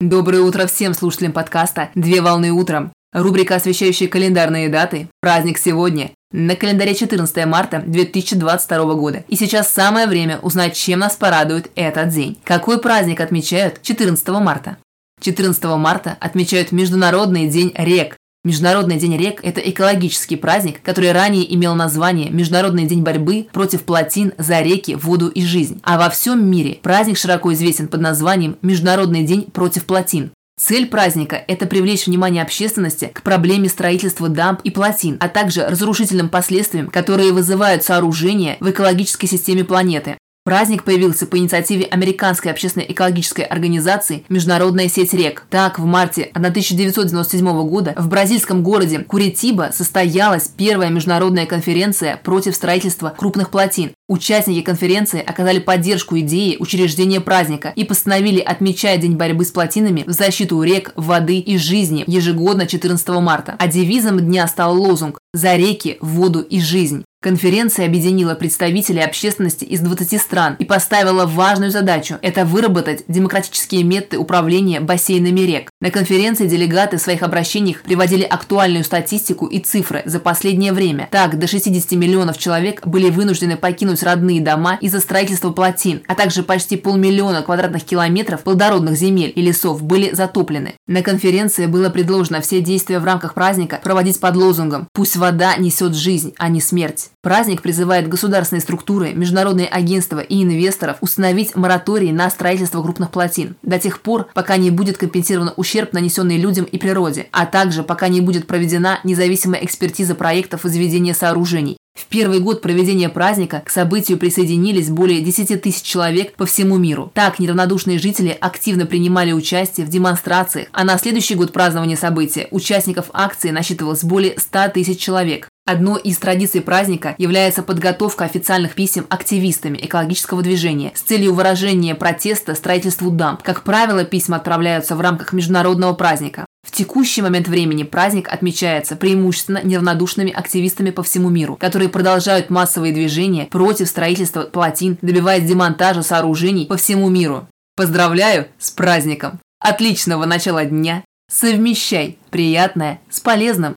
Доброе утро всем слушателям подкаста «Две волны утром». Рубрика, освещающая календарные даты. Праздник сегодня. На календаре 14 марта 2022 года. И сейчас самое время узнать, чем нас порадует этот день. Какой праздник отмечают 14 марта? 14 марта отмечают Международный день рек. Международный день рек – это экологический праздник, который ранее имел название Международный день борьбы против плотин за реки, воду и жизнь. А во всем мире праздник широко известен под названием Международный день против плотин. Цель праздника – это привлечь внимание общественности к проблеме строительства дамб и плотин, а также разрушительным последствиям, которые вызывают сооружения в экологической системе планеты. Праздник появился по инициативе американской общественной экологической организации «Международная сеть рек». Так, в марте 1997 года в бразильском городе Куритиба состоялась первая международная конференция против строительства крупных плотин. Участники конференции оказали поддержку идеи учреждения праздника и постановили отмечать День борьбы с плотинами в защиту рек, воды и жизни ежегодно 14 марта. А девизом дня стал лозунг «За реки, воду и жизнь». Конференция объединила представителей общественности из 20 стран и поставила важную задачу – это выработать демократические методы управления бассейнами рек. На конференции делегаты в своих обращениях приводили актуальную статистику и цифры за последнее время. Так, до 60 миллионов человек были вынуждены покинуть родные дома из-за строительства плотин, а также почти полмиллиона квадратных километров плодородных земель и лесов были затоплены. На конференции было предложено все действия в рамках праздника проводить под лозунгом «Пусть вода несет жизнь, а не смерть». Праздник призывает государственные структуры, международные агентства и инвесторов установить мораторий на строительство крупных плотин до тех пор, пока не будет компенсирован ущерб, нанесенный людям и природе, а также пока не будет проведена независимая экспертиза проектов возведения сооружений. В первый год проведения праздника к событию присоединились более 10 тысяч человек по всему миру. Так, неравнодушные жители активно принимали участие в демонстрациях, а на следующий год празднования события участников акции насчитывалось более 100 тысяч человек. Одной из традиций праздника является подготовка официальных писем активистами экологического движения с целью выражения протеста строительству дамб. Как правило, письма отправляются в рамках международного праздника. В текущий момент времени праздник отмечается преимущественно неравнодушными активистами по всему миру, которые продолжают массовые движения против строительства плотин, добиваясь демонтажа сооружений по всему миру. Поздравляю с праздником! Отличного начала дня! Совмещай приятное с полезным